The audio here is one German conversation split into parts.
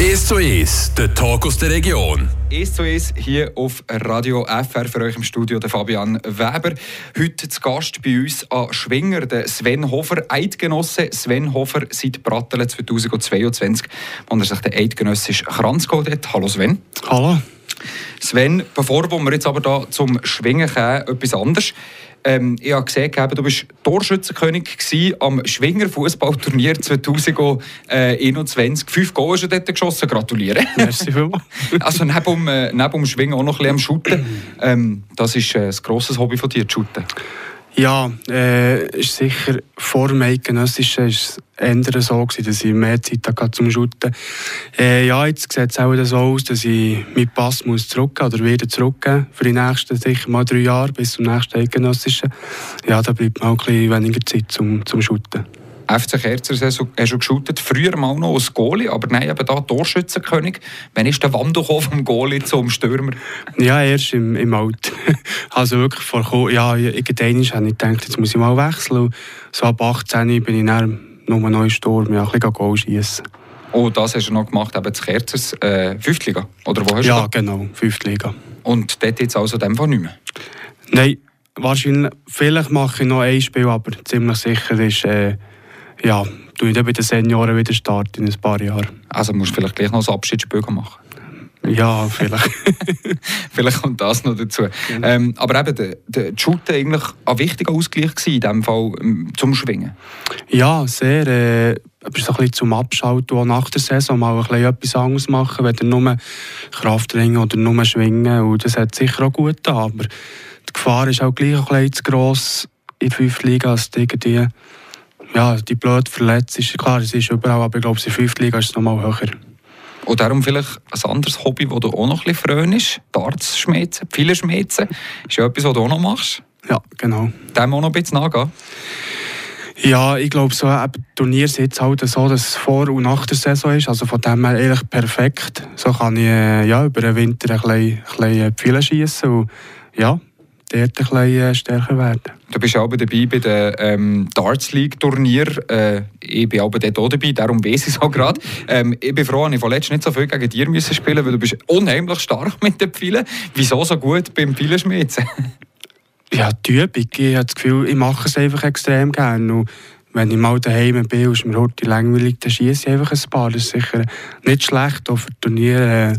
1 zu 1, der Talk aus der Region. 1 zu 1 hier auf Radio FR für euch im Studio der Fabian Weber. Heute zu Gast bei uns an Schwinger, der Sven Hofer, Eidgenosse Sven Hofer seit Brattelen 2022, wo er sich den eidgenössischen Kranz geholt hat. Hallo Sven. Hallo. Sven, bevor wir jetzt aber da zum Schwingen kommen, etwas anderes. Ähm, ich habe gesehen, du bist Torschützenkönig am Schwinger Fußballturnier 2021. Fünf Goal hast du dort geschossen. Gratuliere. Merci vielmals. also neben dem, äh, neben dem Schwingen auch noch ein bisschen am Shooten. Ähm, das ist äh, ein grosses Hobby von dir, Shooten. Ja, äh, ist sicher vor dem Eidgenössischen ist es so gewesen, dass ich mehr Zeit hatte zum Shooten. Äh, ja, jetzt sieht es auch so aus, dass ich meinen Pass muss zurückgeben oder wieder zurückgeben für die nächsten sicher mal drei Jahre bis zum nächsten Eidgenössischen. Ja, da bleibt auch ein bisschen weniger Zeit zum, zum Shooten. FC Kerzer hast du geshootet, früher mal noch als Goalie, aber nein, eben da Torschützenkönig. Wann ist der Wandel vom Goalie zum Stürmer? Ja, erst im, im Alter. also wirklich vor, ja, irgendwann habe ich gedacht, jetzt muss ich mal wechseln. So ab 18 bin ich dann nur noch im Sturm, ja, ein bisschen Goal schießen. Oh, das hast du noch gemacht, eben zu Kerzers, äh, Fünftliga? Oder wo hast ja, du genau, Fünftliga. Und dort jetzt also dem Fall nicht mehr? Nein, wahrscheinlich, vielleicht mache ich noch ein Spiel, aber ziemlich sicher ist... Äh, ja, tue ich dann bei den Senioren wieder starten in ein paar Jahren. Also musst du vielleicht gleich noch ein Abschiedsspiel machen? Ja, vielleicht. vielleicht kommt das noch dazu. Genau. Ähm, aber eben, der, der Shooter eigentlich ein wichtiger Ausgleich gewesen, in diesem Fall ähm, zum Schwingen? Ja, sehr. Äh, aber so ein bisschen zum Abschalten, auch nach der Saison mal ein bisschen etwas anderes machen, weder nur Kraftringen oder nur Schwingen. Und das hat sicher auch gut getan, aber die Gefahr ist auch gleich ein bisschen zu gross in der 5. Liga, als irgendwie ja, die blöd verletzt ist. Klar, es ist überall, aber ich glaube, in der 5. Liga ist es noch mal höher. Und darum vielleicht ein anderes Hobby, das du auch noch ein bisschen frönst, Darts schmelzen, viele schmelzen, ist ja etwas, was du auch noch machst. Ja, genau. Dem auch noch ein bisschen nachgehen? Ja, ich glaube, so ein Turnier ist jetzt halt so, dass es vor und nach der Saison ist. Also von dem her eigentlich perfekt. So kann ich äh, ja, über den Winter ein bisschen, ein bisschen Pfeile schießen und ja, dort ein bisschen äh, stärker werden. Du bist auch dabei bei den ähm, Darts League Turnier. Äh, ich bin auch dort auch dabei, darum weiß ich es auch gerade. Ähm, ich bin froh, dass ich vorletzt nicht so viel gegen dir müssen spielen weil du bist unheimlich stark mit den Pfeilen. Wieso so gut beim Pfeilenschmieden? ja, die Übung. Ich habe das Gefühl, ich mache es einfach extrem gerne. Und wenn ich mal daheim bin und es mir heute langweilig, dann schieße ich einfach ein paar. Das ist sicher nicht schlecht, auch für Turniere. Äh,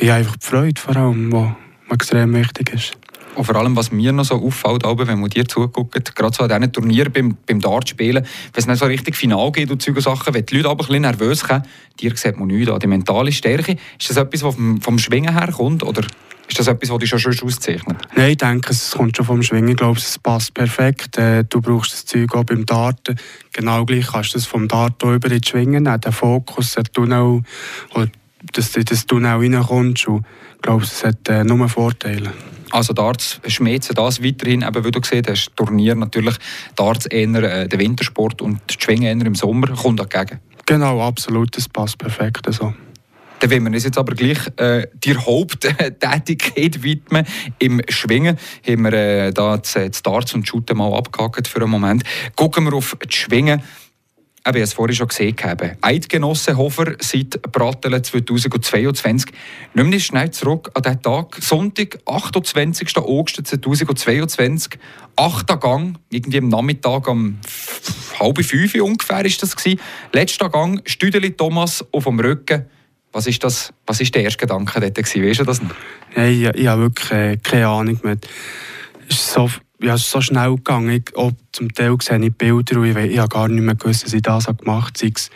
ich habe einfach die Freude vor allem, die extrem wichtig ist. Und vor allem, was mir noch so auffällt, wenn man dir zuguckt, gerade so an diesen Turnieren beim, beim Dartspielen, wenn es nicht so richtig final geht und solche Sachen, wenn die Leute aber ein bisschen nervös sind, dir sieht man nichts an, die mentale Stärke. Ist das etwas, was vom, vom Schwingen her kommt, oder ist das etwas, was dich schon schon auszeichnet? Nein, ich denke, es kommt schon vom Schwingen. Ich glaube, es passt perfekt. Äh, du brauchst das Zeug auch beim Darten. Genau gleich kannst du es vom Dart über ins Schwingen nehmen. Den Fokus, den Tunnel, oder dass du in das Tunnel reinkommst. Und glaube, es hat äh, nur Vorteile. Also Darts schmelzen das weiterhin, eben, wie du gesehen hast, Turnier natürlich, Darts eher äh, der Wintersport und die Schwingen eher im Sommer, kommt dagegen. Genau, absolut, das passt perfekt so. Dann wollen wir uns jetzt aber gleich äh, die Haupttätigkeit widmen. Im Schwingen haben wir äh, da das, das Darts und Shooten mal abgehakt für einen Moment. Gucken wir auf das Schwingen ich es vorhin schon gesehen habe. Eidgenosse Hofer seit Brattelen 2022. Nehmen wir schnell zurück an den Tag, Sonntag, 28. August 2022. Achter Gang, irgendwie am Nachmittag um halb fünf ungefähr ist das gewesen. Letzter Gang, Stüdeli Thomas auf dem Rücken. Was ist, das, was ist der erste Gedanke dort gewesen? Weißt du das noch? Hey, ich, ich habe wirklich äh, keine Ahnung mehr. Es ist so ja, es ist so schnell gegangen. Ich, auch zum Teil sehe ich Bilder und ich, ich habe gar nicht mehr gewusst, dass ich das gemacht habe. Sei es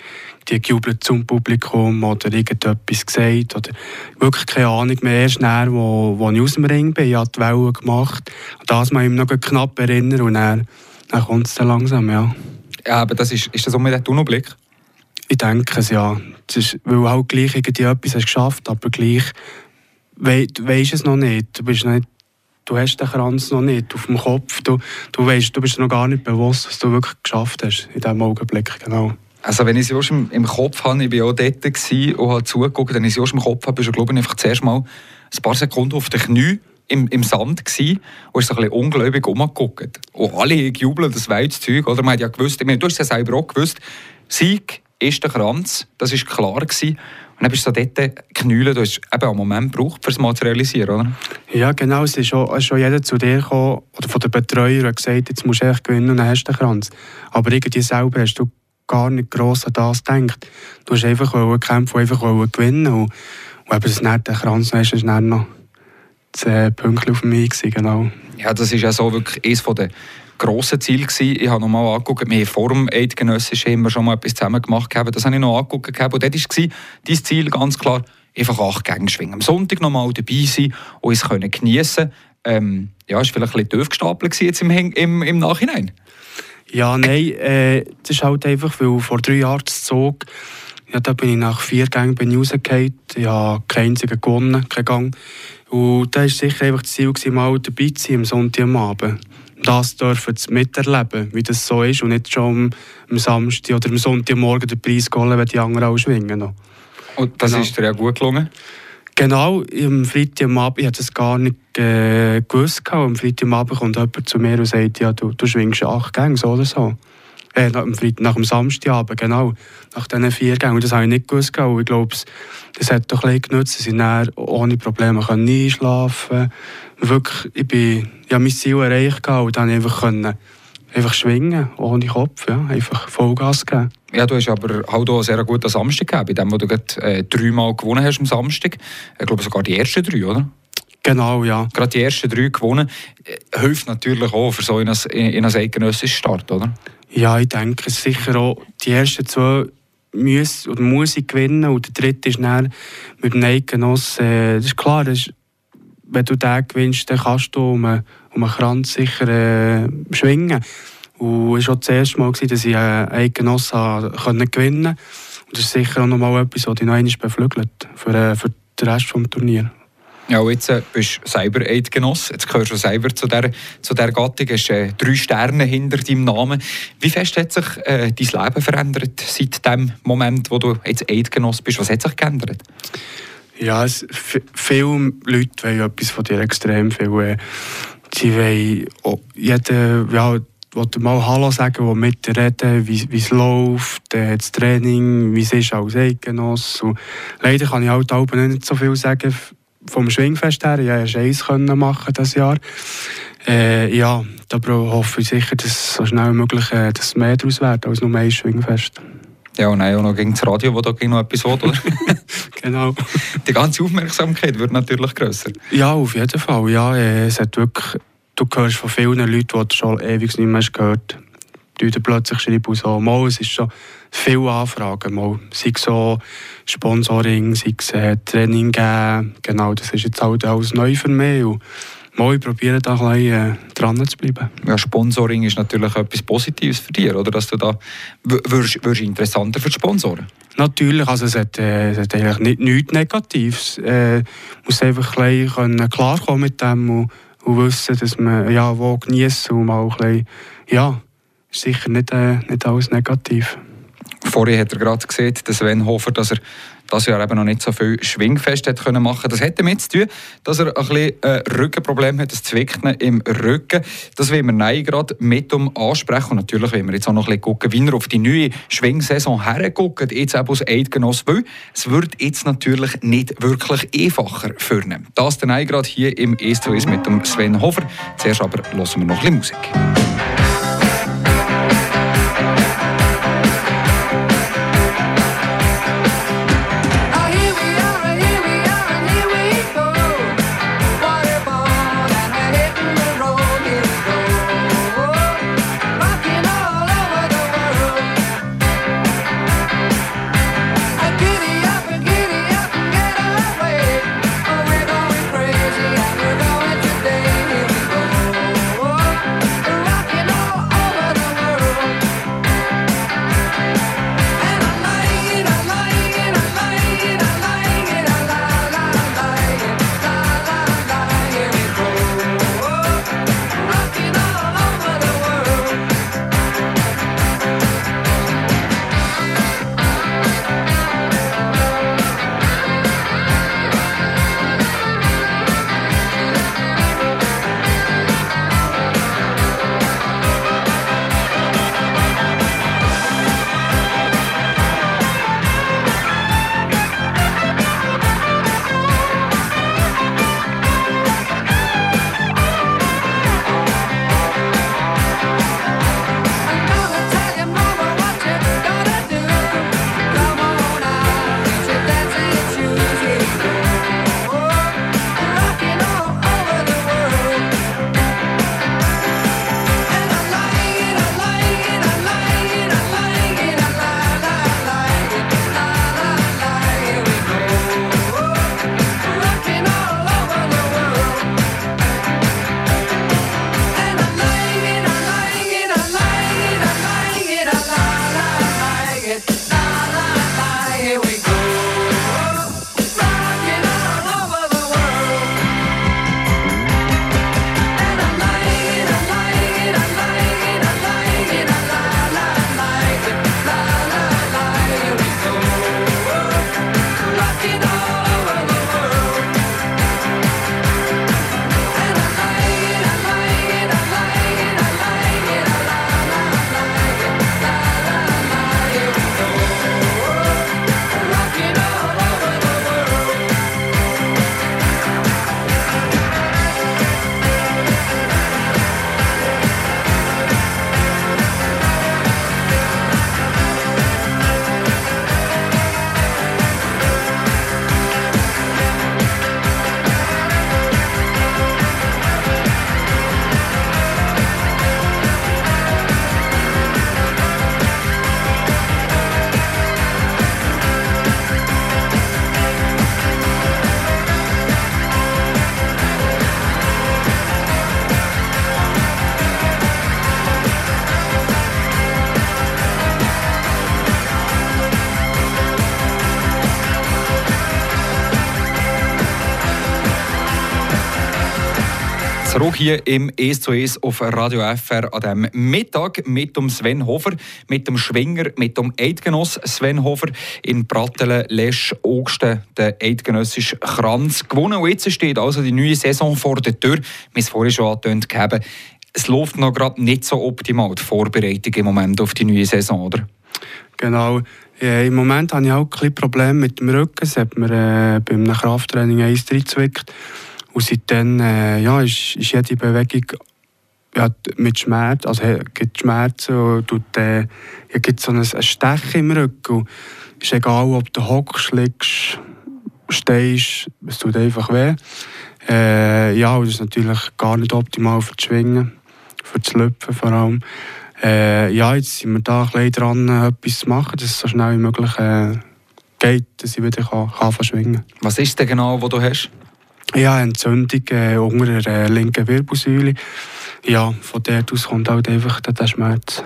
die gejubelt zum Publikum oder irgendetwas gesagt oder wirklich keine Ahnung mehr. Erst näher, wo, wo ich aus dem Ring bin, ich habe die Wellen gemacht. Und das muss ich mich noch knapp erinnern und dann, dann kommt es dann langsam, ja. Ja, aber das ist, ist das auch mit dem Tunnelblick? Ich denke es, ja. Es ist, weil auch gleich irgendwie etwas hast geschafft, aber gleich weißt es noch nicht. Du bist nicht du hast den Kranz noch nicht auf dem Kopf. Du, du, weißt, du bist noch gar nicht bewusst, was du wirklich geschafft hast in diesem Augenblick. Genau. Also wenn ich es im, im Kopf habe, ich war auch dort und habe zugeguckt, wenn ich es im Kopf habe, bist du glaube ich einfach zuerst mal ein paar Sekunden auf den Knie im, im Sand gsi und ist so ein bisschen ungläubig umgeguckt. Und alle gejubelt, das das Zeug. Oder? Man hat ja gewusst, ich meine, du hast es ja selber auch gewusst, Sieg ist der Kranz, das war klar. Gewesen. Dann bist du so dort knüllen, du hast eben einen Moment gebraucht, um es mal zu realisieren, oder? Ja, genau. Es ist schon, schon jeder zu dir gekommen, oder von der Betreuer und gesagt, jetzt musst du echt gewinnen und dann hast du den Kranz. Aber irgendwie selber hast du gar nicht gross an das gedacht. Du hast einfach kämpfen, einfach gewinnen und, und eben das nicht, den Kranz hast, ist dann noch zehn Punkte auf mich gewesen, genau. Ja, das ist ja so wirklich eines der grossen Ziele gewesen. Ich habe noch mal angeguckt, wir haben vor dem Eidgenössischen immer schon mal etwas zusammen gemacht. Das habe ich noch angeguckt. Und dort war dein Ziel ganz klar, einfach acht Gänge schwingen. Am Sonntag noch mal dabei sein und es können geniessen. Ähm, ja, ist vielleicht ein bisschen tief gestapelt jetzt im, im, im Nachhinein. Ja, nein, äh, das ist halt einfach, weil vor drei Jahren Zug, ja, da bin ich nach vier Gängen bin ich rausgefallen. Ich habe keinen einzigen gewonnen, keinen Gang. Und da war sicher einfach das Ziel, mal dabei zu sein am Sonntag am Abend. Das dürfen sie miterleben, wie das so ist und nicht schon am Samstag oder am Sonntagmorgen den Preis holen, wenn die anderen auch schwingen. Und das genau. ist dir ja gut gelungen? Genau, am Freitagabend, ich hatte das gar nicht äh, gewusst. Am Freitagabend kommt jemand zu mir und sagt, ja, du, du schwingst acht Gänge, so oder so. Äh, nach, dem Freitag, nach dem Samstagabend, genau. Nach diesen vier Gängen. Und das habe ich nicht gewusst. Und ich glaube, das hat doch ein bisschen genutzt. Sie sind ohne Probleme einschlafen Wirklich, ich bin, ja, mein Ziel erreicht und dann einfach können einfach schwingen, ohne Kopf, ja, einfach Vollgas geben. Ja, du hast aber halt auch einen sehr guten Samstag gehabt, bei dem, wo du gerade äh, dreimal gewonnen hast am Samstag. Ich glaube sogar die ersten drei, oder? Genau, ja. Gerade die ersten drei gewonnen. Äh, hilft natürlich auch für so einen, in einen eidgenössischen Start, oder? Ja, ich denke sicher auch, die ersten zwei muss, oder muss ich gewinnen und der dritte ist dann mit dem Eidgenoss, äh, das ist klar, das ist, wenn du den gewinnst, dann kannst du um einen, um einen Kranz sicher äh, schwingen. Und es war das erste Mal, dass ich einen Eidgenoss gewinnen konnte. Und das ist sicher auch noch mal etwas, was dich noch einmal beflügelt für, äh, für den Rest des Turniers. Ja, jetzt äh, bist du selber Eidgenoss. Jetzt gehörst du selber zu der, zu der Gattung. Hast äh, drei Sterne hinter deinem Namen. Wie fest hat sich äh, dein Leben verändert seit dem Moment, wo du jetzt Eidgenoss bist? Was hat sich geändert? Ja, es, viele Leute wollen etwas von dir extrem viel. Äh, sie wollen oh, jeder, ja, wollte mal Hallo sagen, der mit dir reden, wie es läuft, äh, das Training, wie es ist als Eidgenoss. Und leider kann ich halt auch nicht so viel sagen vom Schwingfest her, ja, erst eins machen das Jahr. Äh, ja, da hoffe ich sicher, dass so schnell wie möglich äh, dass mehr daraus wird als nur ein Schwingfest. Ja, und auch noch gegen das Radio, wo da noch etwas oder? genau. Die ganze Aufmerksamkeit wird natürlich grösser. Ja, auf jeden Fall. Ja, äh, es hat wirklich, du hörst von vielen Leuten, die du schon ewig nicht mehr gehört hast, die dann plötzlich schreiben so, mal, es ist schon viele Anfragen, mal, sei es so Sponsoring, sei es äh, Training geben, genau, das ist jetzt halt alles neu für mich und mal, ich probiere da ein bisschen äh, dran zu bleiben. Ja, Sponsoring ist natürlich etwas Positives für dich, oder? Dass du da wirst, wirst interessanter für die Sponsoren? Natürlich, also es hat, äh, es hat eigentlich nicht, nichts Negatives. Äh, muss einfach ein bisschen klarkommen mit dem und, und wissen, dass man ja, wo genießen und mal ein bisschen, ja, sicher nicht, äh, nicht alles negativ. Vorher hat er gerade gesehen, dass Sven Hofer, dass er das Jahr eben noch nicht so viel Schwingfest hat können machen. Das hat damit zu tun, dass er ein bisschen äh, Rückenproblem hat, das Zwicken im Rücken. Das will wir nein gerade mit um ansprechen. Und natürlich wollen wir jetzt auch noch ein bisschen gucken, wie er auf die neue Schwingsaison herguckt, jetzt auch aus Eidgenoss will. Es wird jetzt natürlich nicht wirklich einfacher für ihn. Das dann gerade hier im «Ist mit dem Sven Hofer. Zuerst aber hören wir noch ein bisschen Musik. Zurück hier im «Es zu Es» auf Radio FR an diesem Mittag mit dem Sven Hofer, mit dem Schwinger, mit dem Eidgenoss Sven Hofer in Brattelen, Lesch, Ogsten, der eidgenössische Kranz gewonnen. Und jetzt steht also die neue Saison vor der Tür. Wir haben es vorhin schon angetönt Es läuft noch gerade nicht so optimal, die Vorbereitung im Moment auf die neue Saison, oder? Genau. Ja, Im Moment habe ich auch ein bisschen Probleme mit dem Rücken. Es hat mir äh, beim Krafttraining eins reingezwickt. Und seitdem äh, ja, ist, ist jede Bewegung ja, mit Schmerz, also gibt Schmerzen und tut, äh, ja, gibt so ein, Stechen im Rücken. Und ist egal, ob du hockst, liegst, stehst, es tut einfach weh. Äh, ja, und das ist natürlich gar nicht optimal für das Schwingen, für das Löpfen vor allem. Äh, ja, jetzt sind wir da ein dran, etwas zu machen, dass es so schnell wie möglich äh, geht, dass ich wieder kann, kann schwingen kann. Was ist es denn genau, was du hast? Ja, Entzündung äh, unter der äh, linken Wirbelsäule. Ja, von dort aus kommt halt einfach der Schmerz.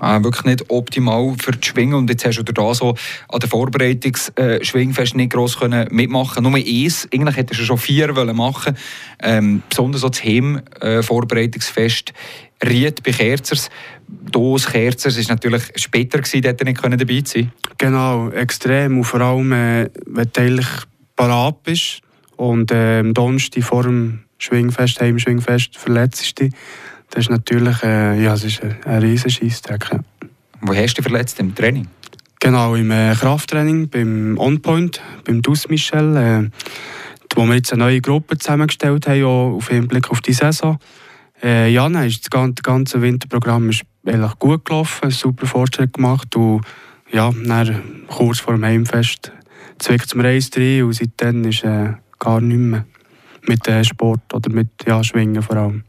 Ah, wirklich nicht optimal für die Schwingen. Und jetzt hast du da so an der Vorbereitungs-Schwingfest äh, nicht gross können mitmachen Nur eins, eigentlich hättest du schon vier wollen machen ähm, Besonders so das Heim-Vorbereitungsfest äh, Ried bei Kerzers. Das Kerzers war natürlich später, gewesen, dort nicht dabei sein können. Genau, extrem. Und vor allem, äh, wenn du eigentlich parat bist, und äh, am Donnerstag vor dem Schwingfest, Heimschwingfest, verletzt dich. Das ist natürlich äh, ja, das ist ein, ein riesen Scheissdreck. Ja. Wo hast du dich verletzt? Im Training? Genau, im äh, Krafttraining, beim OnPoint, beim Dus Michel, äh, wo wir jetzt eine neue Gruppe zusammengestellt haben, auch auf Hinblick auf die Saison. Äh, ja, nein, das ganze, ganze Winterprogramm ist eigentlich gut gelaufen, super Fortschritt gemacht und ja, dann, kurz vor dem Heimfest zwickt es mir eins rein und seitdem ist äh, gar nicht mehr mit äh, Sport oder mit ja, Schwingen vor allem.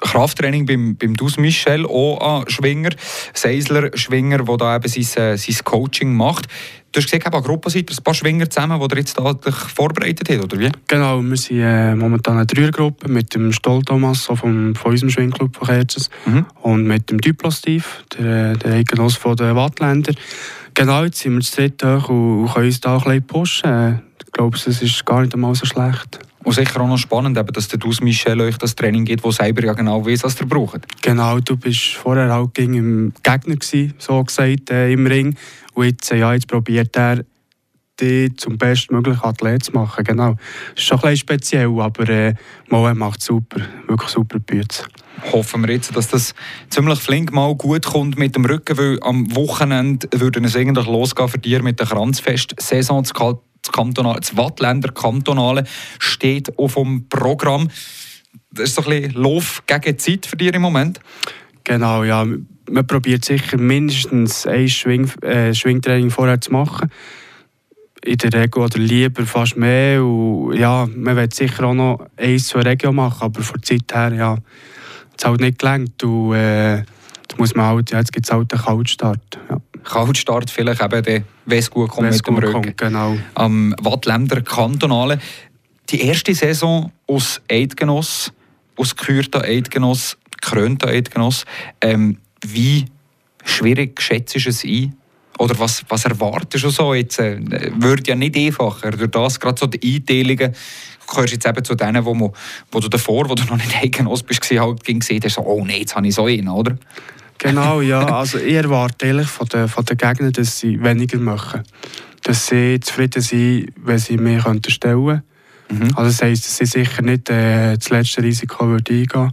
Krafttraining beim, beim Dus Michel, auch ein Schwinger, Seisler Schwinger, der da eben sein, äh, sein Coaching macht. Du hast gesagt, eine Gruppe seid ein paar Schwinger zusammen, die ihr jetzt dadurch vorbereitet habt, oder wie? Genau, wir sind äh, momentan eine Dreiergruppe mit dem Stoll Thomas vom, von unserem Schwingclub von Kerzes mhm. und mit dem Duplo Steve, der, der Eigenoss von den Wattländer. Genau, jetzt sind wir zu dritt und, und können uns da ein bisschen pushen glaube, es ist gar nicht einmal so schlecht. Und sicher auch noch spannend, dass der Dus Michel euch das Training gibt, wo selber ja genau weiß, was ihr braucht. Genau, du bist vorher auch im Gegner gewesen, so gesagt, äh, im Ring. Und jetzt, äh, ja, jetzt probiert er, dich zum bestmöglichen Athlet zu machen. Genau. Das ist schon ein bisschen speziell, aber äh, Moe macht super, wirklich super Bütze. Hoffen wir jetzt, dass das ziemlich flink mal gut kommt mit dem Rücken, weil am Wochenende würde es eigentlich losgehen für dich mit der Kranzfest-Saison das, Kantonale, das Wattländer Kantonale steht auf dem Programm. Das ist so ein bisschen Lauf gegen Zeit für dich im Moment. Genau, ja. Man probiert sicher mindestens ein Schwing, äh, Schwingtraining vorher zu machen. In der Regel oder lieber fast mehr. Und, ja, man will sicher auch noch eins zur Regio machen, aber von der Zeit her ja, es halt nicht gelangt. Und, äh, man halt, ja, jetzt gibt es halt einen Kaltstart. Ja. Kaltstart vielleicht eben, wenn es gut kommt Wenn's mit dem Rücken. Kommt, genau. Am Wattländer Kantonale. Die erste Saison aus Eidgenoss, aus gekürter Eidgenoss, gekrönter Eidgenoss. Ähm, wie schwierig schätzt du es ein? Oder was, was erwartest du so jetzt? Äh, wird ja nicht einfacher. Durch das, gerade so die Einteilungen, du gehörst jetzt eben zu denen, wo, man, wo du davor, wo du noch nicht Eidgenoss bist, halt gesehen hast, so, oh nein, jetzt habe ich so einen, oder? Genau, ja. Also ich erwarte ehrlich von den, von den Gegnern, dass sie weniger machen. Dass sie zufrieden sind, wenn sie mehr stellen mhm. Also das heisst, dass sie sicher nicht äh, das letzte Risiko würde eingehen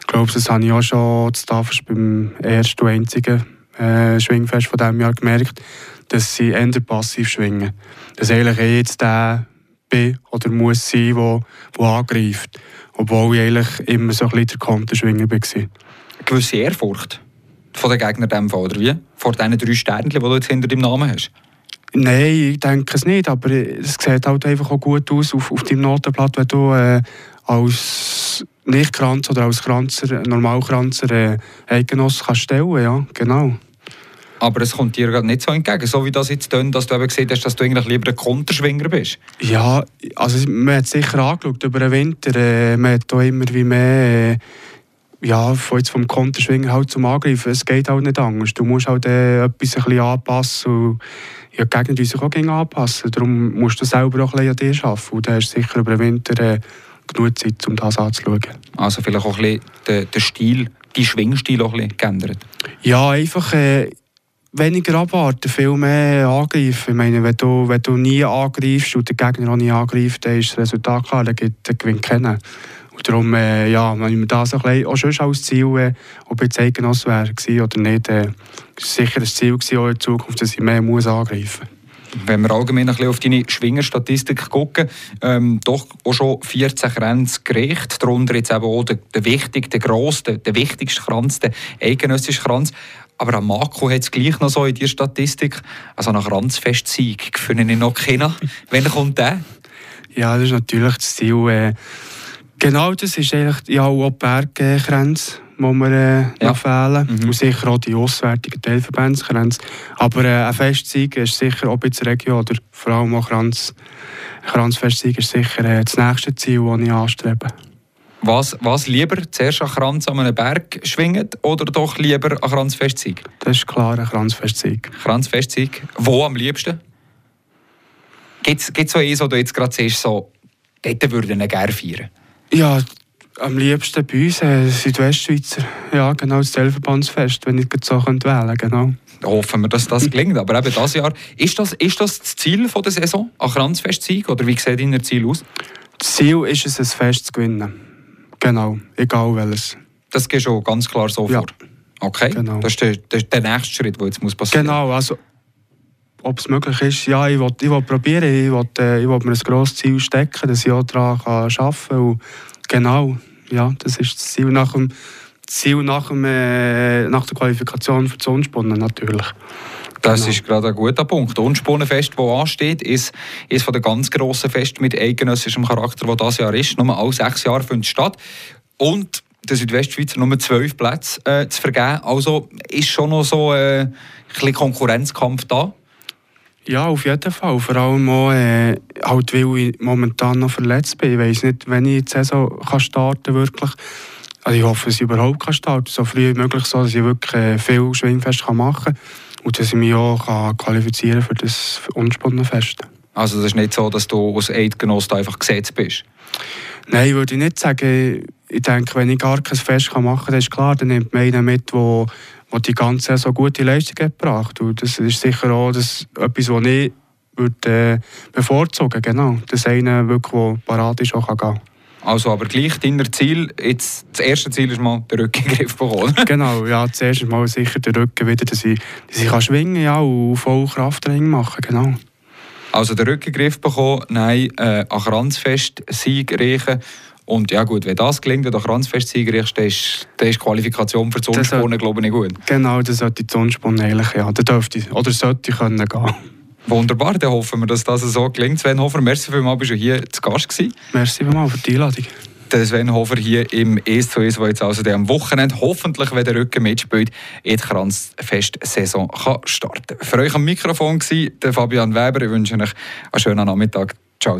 Ich glaube, das habe ich auch schon zu Tafels beim ersten und einzigen äh, Schwingfest von diesem Jahr gemerkt, dass sie eher passiv schwingen. Dass eigentlich eh jetzt der bin oder muss sein, der, der angreift. Obwohl ich eigentlich immer so ein bisschen der Konterschwinger war. Gewisse Ehrfurcht? Von den Gegnern dem Fall, oder wie? Vor diesen drei Sternen, die du jetzt hinter deinem Namen hast? Nein, ich denke es nicht, aber es sieht halt einfach auch gut aus auf, auf deinem Notenblatt, wenn du äh, als Nicht-Kranz oder als Kranzer, Normalkranzer äh, Eigenoss kannst stellen, ja, genau. Aber es kommt dir gerade nicht so entgegen, so wie das jetzt tun, dass du eben gesehen hast, dass du eigentlich lieber ein Konterschwinger bist. Ja, also man hat sicher angeschaut über den Winter, äh, man hat da immer wie mehr... Äh, ja, von jetzt vom Konterschwingen halt zum Angreifen, es geht halt nicht anders. Du musst halt äh, etwas ein bisschen anpassen und ja, die Gegner sich auch gegen anpassen. Darum musst du selber auch ein bisschen an dir arbeiten. Und da hast du sicher über den Winter äh, genug Zeit, um das anzuschauen. Also vielleicht auch ein bisschen den, den Stil, die Schwingstil auch ein bisschen geändert? Ja, einfach äh, weniger abwarten, viel mehr angreifen. Ich meine, wenn du, wenn du nie angreifst und der Gegner auch nie angreift, dann ist das Resultat klar, dann, gibt, dann gewinnt keiner. Und darum, äh, ja, wenn ich mir das ein bisschen, auch schon als Ziel, äh, ob jetzt Eigenoss wäre oder nicht, äh, ist sicher das Ziel gewesen, auch in Zukunft, dass ich mehr muss angreifen muss. Wenn wir allgemein ein bisschen auf deine Schwingerstatistik gucken, ähm, doch auch schon 14 Kränze gerecht, darunter jetzt eben auch der, der wichtige, der grosse, der, der wichtigste Kranz, der eidgenössische Kranz. Aber am Marco hat es gleich noch so in der Statistik, also nach Ranzfest-Sieg, finde ich noch keiner. Wann kommt der? Ja, das ist natürlich das Ziel. Äh, genau das ist eigentlich ja, auch Berggrenze die wir äh, ja. noch fehlen. Mhm. Und sicher auch die auswärtigen Teilverbandsgrenzen. Aber äh, ein Festsieg ist sicher, ob jetzt Region oder vor allem auch Kranz, Kranzfestsieg ist sicher äh, das nächste Ziel, das ich anstrebe. Was, was lieber zuerst ein Kranz an einem Berg schwingen oder doch lieber ein Kranzfestsieg? Das ist klar, ein Kranzfestsieg. Kranzfestsieg. Wo am liebsten? Gibt es so eins, wo du jetzt gerade siehst, so, dort würden wir gerne feiern? Ja, am liebsten bei uns, äh, Südwestschweizer. Ja, genau, das Zellverbandsfest, wenn ich so wählen könnte, genau. Hoffen wir, dass das gelingt. Aber eben dieses Jahr, ist das, ist das das Ziel von der Saison, ein Kranzfestsieg? Oder wie sieht dein Ziel aus? Das Ziel ist es, ein Fest zu gewinnen. Genau, egal welches. Das geht schon ganz klar so ja. vor? Okay, genau. das, ist der, ist der nächste Schritt, der jetzt muss passieren muss. Genau, also ob es möglich ist, ja, ich will, ich will probieren, ich will, äh, ich will mir ein grosses Ziel stecken, dass ich auch daran arbeiten kann. Und genau, ja, das ist das Ziel nach, dem, Ziel nach, dem, äh, nach der Qualifikation für das Unspunnen natürlich. Das genau. ist gerade ein guter Punkt. Das Unspunnenfest, das ansteht, ist, ist von den ganz grossen Festen mit eidgenössischem Charakter, das dieses Jahr ist. Nur alle sechs Jahre findet statt. Und der Südwestschweizer nur zwölf Plätze äh, zu vergeben. Also ist schon noch so äh, ein bisschen Konkurrenzkampf da. Ja, auf jeden Fall. Vor allem auch, äh, halt, weil ich momentan noch verletzt bin. Ich weiß nicht, wenn ich die Saison kann starten wirklich. Also ich hoffe, dass ich überhaupt kann starten so früh wie möglich, so, dass ich wirklich äh, viel Schwingfest kann machen kann und dass ich mich auch kann qualifizieren für das Unspannenfest. Also es ist nicht so, dass du als Eidgenoss einfach gesetzt bist? Nein, würde ich nicht sagen. Ich denke, wenn ich gar kein Fest machen kann, dann ist klar, dann nimmt man einen mit, der die die ganze so gute Leistung gebracht und das ist sicher auch das, etwas, was ich würde, äh, bevorzugen genau, dass einer wirklich, der parat ist, auch kann gehen also aber gleich dein Ziel, jetzt, das erste Ziel ist mal den Rückengriff bekommen. genau, ja, das erste Mal sicher den Rücken wieder, dass ich, dass ich kann schwingen ja, und voll Krafttraining machen genau. Also den Rückengriff bekommen, nein, äh, an Kranzfest Sieg reichen und ja gut, wenn das gelingt, wenn du Kranzfestsieger ist, dann ist, dann ist die Qualifikation für die Zunspunnen, glaube ich, gut. Genau, das sollte die Zunspunnen eigentlich, ja. Da dürfte oder sollte können gehen. Wunderbar, dann hoffen wir, dass das so gelingt. Sven Hofer, merci vielmals, bist du hier zu Gast gewesen. Merci vielmals für die Einladung. Der Sven Hofer hier im ES zu ES, der jetzt also am Wochenende hoffentlich, wenn der Rücken mitspielt, in die Kranzfest-Saison starten kann. Für euch am Mikrofon war der Fabian Weber. Ich wünsche euch einen schönen Nachmittag.